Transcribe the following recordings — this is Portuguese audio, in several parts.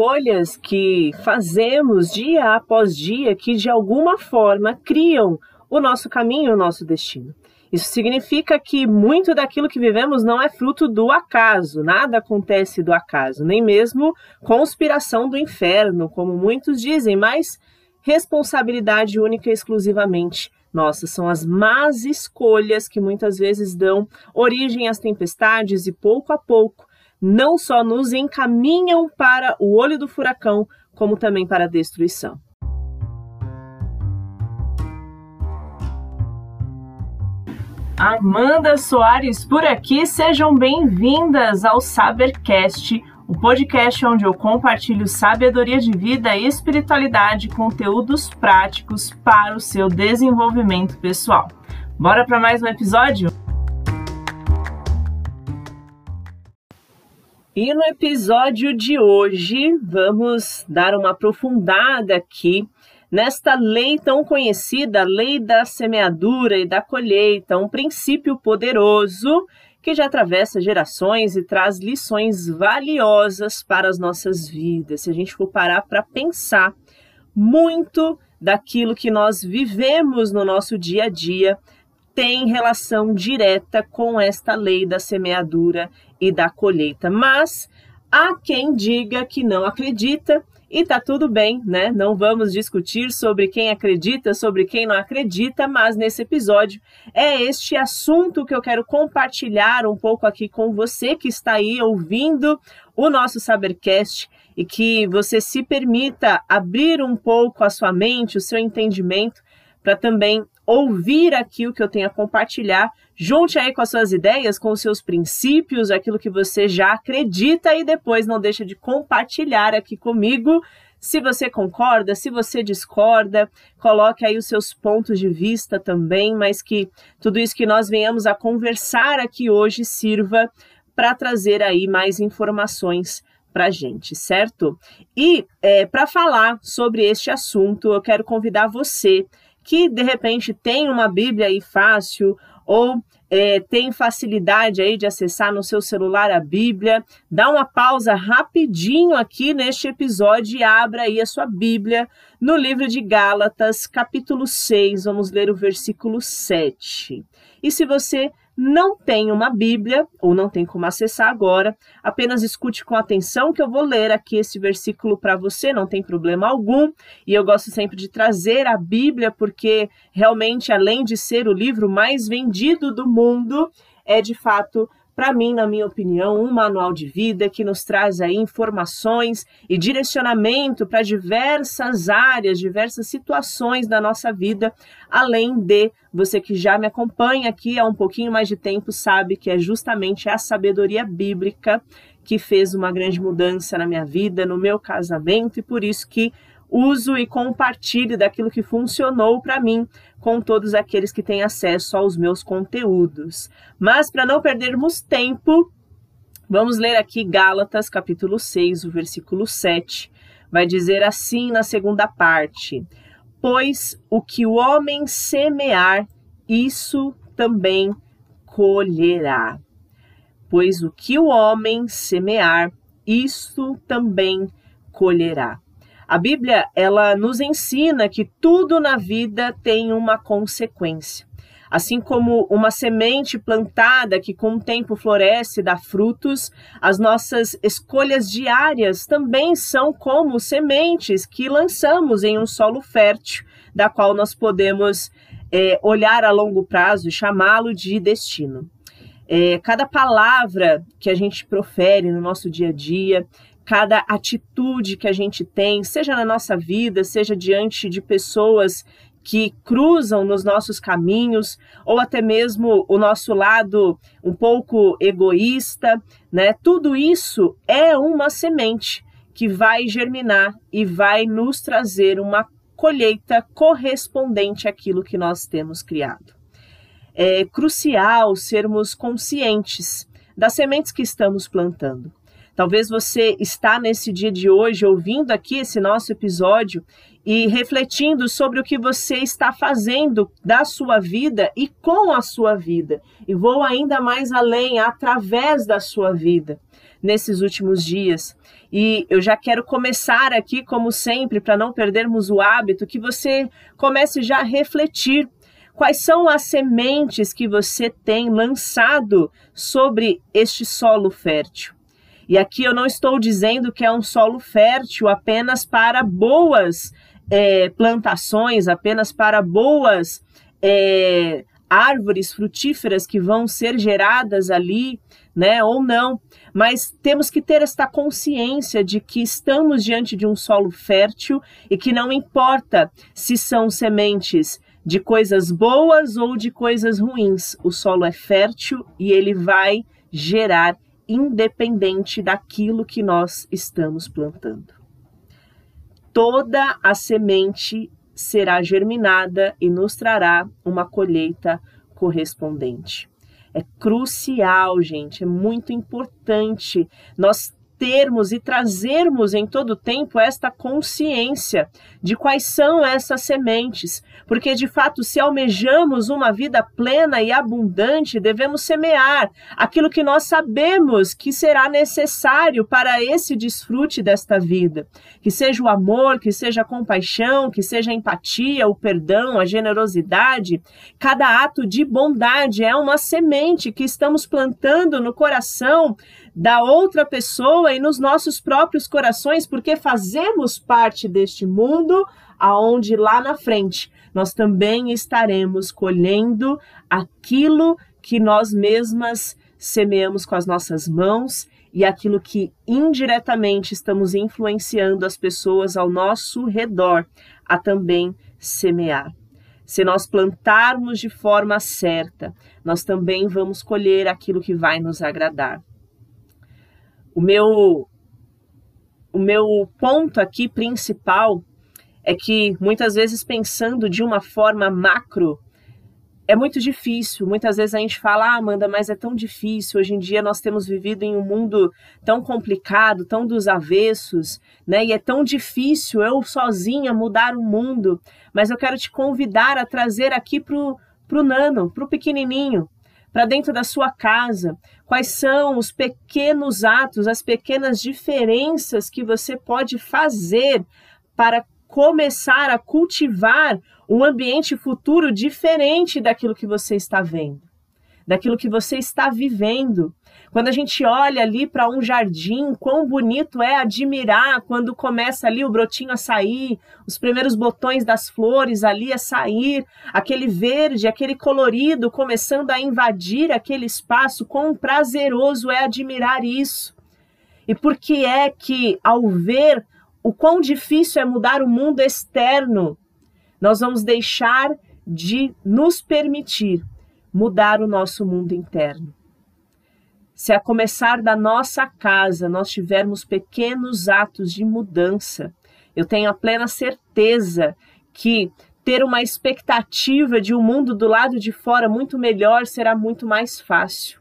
escolhas que fazemos dia após dia que de alguma forma criam o nosso caminho, o nosso destino. Isso significa que muito daquilo que vivemos não é fruto do acaso, nada acontece do acaso, nem mesmo conspiração do inferno, como muitos dizem, mas responsabilidade única e exclusivamente nossa. São as más escolhas que muitas vezes dão origem às tempestades e pouco a pouco não só nos encaminham para o olho do furacão, como também para a destruição. Amanda Soares por aqui, sejam bem-vindas ao Sabercast, o podcast onde eu compartilho sabedoria de vida e espiritualidade, conteúdos práticos para o seu desenvolvimento pessoal. Bora para mais um episódio? E no episódio de hoje, vamos dar uma aprofundada aqui nesta lei tão conhecida, a lei da semeadura e da colheita, um princípio poderoso que já atravessa gerações e traz lições valiosas para as nossas vidas. Se a gente for parar para pensar, muito daquilo que nós vivemos no nosso dia a dia tem relação direta com esta lei da semeadura e da colheita. Mas há quem diga que não acredita e tá tudo bem, né? Não vamos discutir sobre quem acredita, sobre quem não acredita, mas nesse episódio é este assunto que eu quero compartilhar um pouco aqui com você que está aí ouvindo o nosso Sabercast e que você se permita abrir um pouco a sua mente, o seu entendimento, para também ouvir aqui o que eu tenho a compartilhar, junte aí com as suas ideias, com os seus princípios, aquilo que você já acredita e depois não deixa de compartilhar aqui comigo. Se você concorda, se você discorda, coloque aí os seus pontos de vista também, mas que tudo isso que nós venhamos a conversar aqui hoje sirva para trazer aí mais informações para gente, certo? E é, para falar sobre este assunto, eu quero convidar você que de repente tem uma Bíblia aí fácil ou é, tem facilidade aí de acessar no seu celular a Bíblia, dá uma pausa rapidinho aqui neste episódio e abra aí a sua Bíblia no livro de Gálatas, capítulo 6, vamos ler o versículo 7. E se você não tem uma Bíblia ou não tem como acessar agora, apenas escute com atenção que eu vou ler aqui esse versículo para você, não tem problema algum. E eu gosto sempre de trazer a Bíblia porque realmente além de ser o livro mais vendido do mundo, é de fato para mim, na minha opinião, um manual de vida que nos traz aí informações e direcionamento para diversas áreas, diversas situações da nossa vida, além de você que já me acompanha aqui há um pouquinho mais de tempo sabe que é justamente a sabedoria bíblica que fez uma grande mudança na minha vida, no meu casamento e por isso que uso e compartilho daquilo que funcionou para mim com todos aqueles que têm acesso aos meus conteúdos. Mas para não perdermos tempo, vamos ler aqui Gálatas, capítulo 6, o versículo 7. Vai dizer assim na segunda parte: Pois o que o homem semear, isso também colherá. Pois o que o homem semear, isso também colherá. A Bíblia, ela nos ensina que tudo na vida tem uma consequência. Assim como uma semente plantada que com o tempo floresce e dá frutos, as nossas escolhas diárias também são como sementes que lançamos em um solo fértil, da qual nós podemos é, olhar a longo prazo e chamá-lo de destino. É, cada palavra que a gente profere no nosso dia a dia, cada atitude que a gente tem, seja na nossa vida, seja diante de pessoas que cruzam nos nossos caminhos, ou até mesmo o nosso lado um pouco egoísta, né? Tudo isso é uma semente que vai germinar e vai nos trazer uma colheita correspondente àquilo que nós temos criado. É crucial sermos conscientes das sementes que estamos plantando. Talvez você está nesse dia de hoje ouvindo aqui esse nosso episódio e refletindo sobre o que você está fazendo da sua vida e com a sua vida. E vou ainda mais além, através da sua vida nesses últimos dias. E eu já quero começar aqui, como sempre, para não perdermos o hábito, que você comece já a refletir quais são as sementes que você tem lançado sobre este solo fértil. E aqui eu não estou dizendo que é um solo fértil apenas para boas é, plantações, apenas para boas é, árvores frutíferas que vão ser geradas ali, né, ou não. Mas temos que ter esta consciência de que estamos diante de um solo fértil e que não importa se são sementes de coisas boas ou de coisas ruins, o solo é fértil e ele vai gerar independente daquilo que nós estamos plantando. Toda a semente será germinada e nos trará uma colheita correspondente. É crucial, gente, é muito importante nós termos e trazermos em todo tempo esta consciência de quais são essas sementes, porque de fato, se almejamos uma vida plena e abundante, devemos semear aquilo que nós sabemos que será necessário para esse desfrute desta vida, que seja o amor, que seja a compaixão, que seja a empatia, o perdão, a generosidade. Cada ato de bondade é uma semente que estamos plantando no coração da outra pessoa e nos nossos próprios corações, porque fazemos parte deste mundo aonde lá na frente nós também estaremos colhendo aquilo que nós mesmas semeamos com as nossas mãos e aquilo que indiretamente estamos influenciando as pessoas ao nosso redor a também semear. Se nós plantarmos de forma certa, nós também vamos colher aquilo que vai nos agradar. O meu o meu ponto aqui principal é que muitas vezes pensando de uma forma macro é muito difícil. Muitas vezes a gente fala, ah, Amanda, mas é tão difícil. Hoje em dia nós temos vivido em um mundo tão complicado, tão dos avessos, né? E é tão difícil eu sozinha mudar o mundo. Mas eu quero te convidar a trazer aqui pro, pro nano, pro pequenininho, para dentro da sua casa. Quais são os pequenos atos, as pequenas diferenças que você pode fazer para começar a cultivar um ambiente futuro diferente daquilo que você está vendo, daquilo que você está vivendo. Quando a gente olha ali para um jardim, quão bonito é admirar quando começa ali o brotinho a sair, os primeiros botões das flores ali a sair, aquele verde, aquele colorido começando a invadir aquele espaço, quão prazeroso é admirar isso. E por que é que, ao ver o quão difícil é mudar o mundo externo, nós vamos deixar de nos permitir mudar o nosso mundo interno? Se a começar da nossa casa nós tivermos pequenos atos de mudança, eu tenho a plena certeza que ter uma expectativa de um mundo do lado de fora muito melhor será muito mais fácil.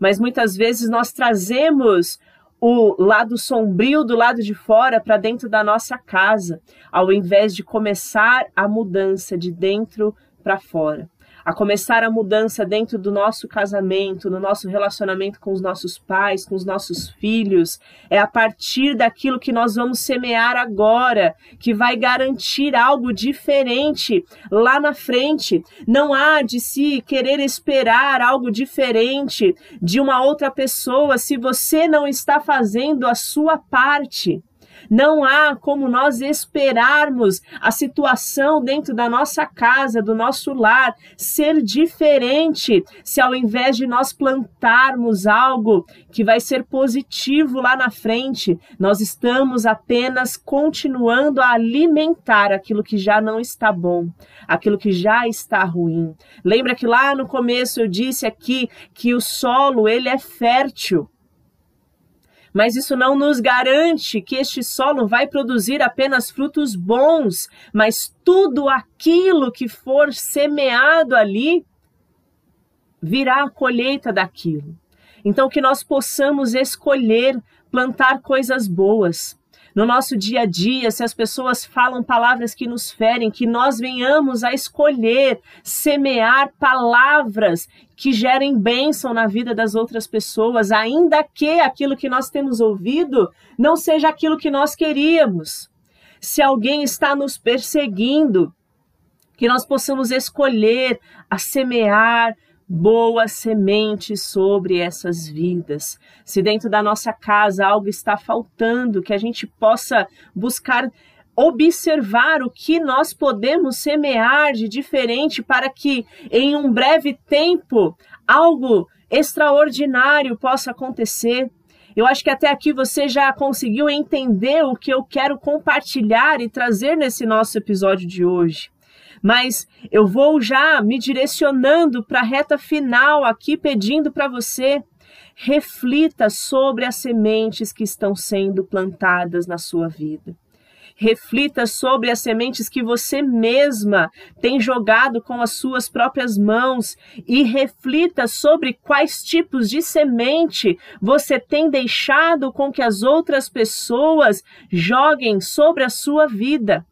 Mas muitas vezes nós trazemos o lado sombrio do lado de fora para dentro da nossa casa, ao invés de começar a mudança de dentro para fora a começar a mudança dentro do nosso casamento, no nosso relacionamento com os nossos pais, com os nossos filhos. É a partir daquilo que nós vamos semear agora que vai garantir algo diferente lá na frente. Não há de se querer esperar algo diferente de uma outra pessoa se você não está fazendo a sua parte. Não há como nós esperarmos a situação dentro da nossa casa, do nosso lar, ser diferente se ao invés de nós plantarmos algo que vai ser positivo lá na frente, nós estamos apenas continuando a alimentar aquilo que já não está bom, aquilo que já está ruim. Lembra que lá no começo eu disse aqui que o solo ele é fértil mas isso não nos garante que este solo vai produzir apenas frutos bons, mas tudo aquilo que for semeado ali virá a colheita daquilo. Então, que nós possamos escolher plantar coisas boas, no nosso dia a dia, se as pessoas falam palavras que nos ferem, que nós venhamos a escolher semear palavras que gerem bênção na vida das outras pessoas, ainda que aquilo que nós temos ouvido não seja aquilo que nós queríamos. Se alguém está nos perseguindo, que nós possamos escolher a semear boa semente sobre essas vidas. Se dentro da nossa casa algo está faltando, que a gente possa buscar observar o que nós podemos semear de diferente para que em um breve tempo algo extraordinário possa acontecer. Eu acho que até aqui você já conseguiu entender o que eu quero compartilhar e trazer nesse nosso episódio de hoje mas eu vou já me direcionando para a reta final aqui, pedindo para você reflita sobre as sementes que estão sendo plantadas na sua vida. Reflita sobre as sementes que você mesma tem jogado com as suas próprias mãos e reflita sobre quais tipos de semente você tem deixado com que as outras pessoas joguem sobre a sua vida.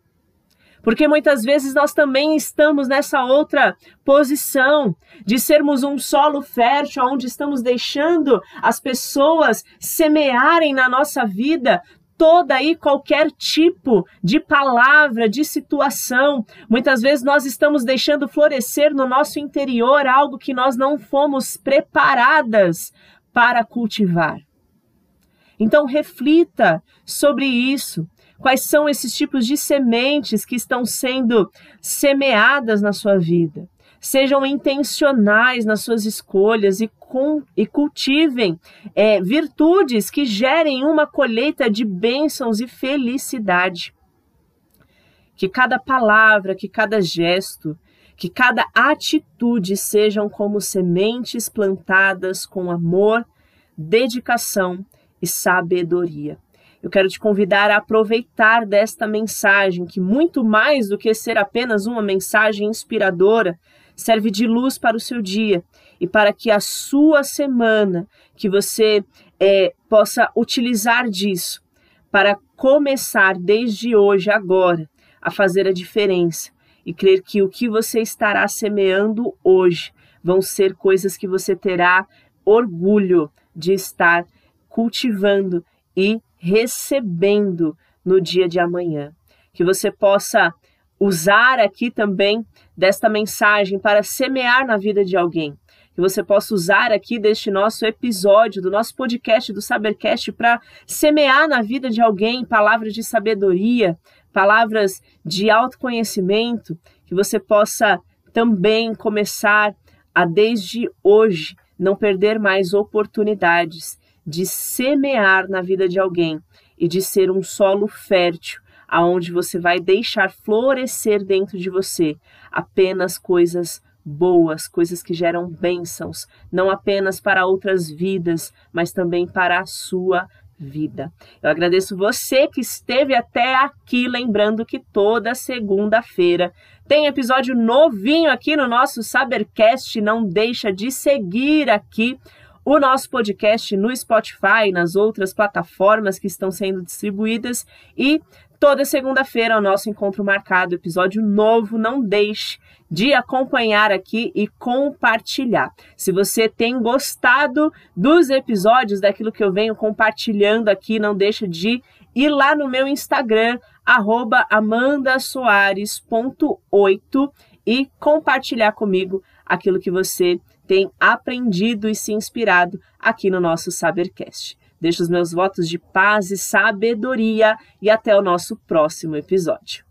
Porque muitas vezes nós também estamos nessa outra posição de sermos um solo fértil, onde estamos deixando as pessoas semearem na nossa vida toda e qualquer tipo de palavra, de situação. Muitas vezes nós estamos deixando florescer no nosso interior algo que nós não fomos preparadas para cultivar. Então reflita sobre isso. Quais são esses tipos de sementes que estão sendo semeadas na sua vida? Sejam intencionais nas suas escolhas e, com, e cultivem é, virtudes que gerem uma colheita de bênçãos e felicidade. Que cada palavra, que cada gesto, que cada atitude sejam como sementes plantadas com amor, dedicação e sabedoria. Eu quero te convidar a aproveitar desta mensagem, que muito mais do que ser apenas uma mensagem inspiradora, serve de luz para o seu dia e para que a sua semana, que você é, possa utilizar disso para começar desde hoje, agora, a fazer a diferença e crer que o que você estará semeando hoje vão ser coisas que você terá orgulho de estar cultivando e recebendo no dia de amanhã. Que você possa usar aqui também desta mensagem para semear na vida de alguém. Que você possa usar aqui deste nosso episódio, do nosso podcast do Sabercast, para semear na vida de alguém palavras de sabedoria, palavras de autoconhecimento, que você possa também começar a, desde hoje, não perder mais oportunidades de semear na vida de alguém e de ser um solo fértil, aonde você vai deixar florescer dentro de você apenas coisas boas, coisas que geram bênçãos, não apenas para outras vidas, mas também para a sua vida. Eu agradeço você que esteve até aqui, lembrando que toda segunda-feira tem episódio novinho aqui no nosso Sabercast, não deixa de seguir aqui o nosso podcast no Spotify, nas outras plataformas que estão sendo distribuídas e toda segunda-feira o nosso encontro marcado, episódio novo. Não deixe de acompanhar aqui e compartilhar. Se você tem gostado dos episódios, daquilo que eu venho compartilhando aqui, não deixe de ir lá no meu Instagram, amandasoares.8 e compartilhar comigo aquilo que você tem aprendido e se inspirado aqui no nosso Sabercast. Deixo os meus votos de paz e sabedoria e até o nosso próximo episódio.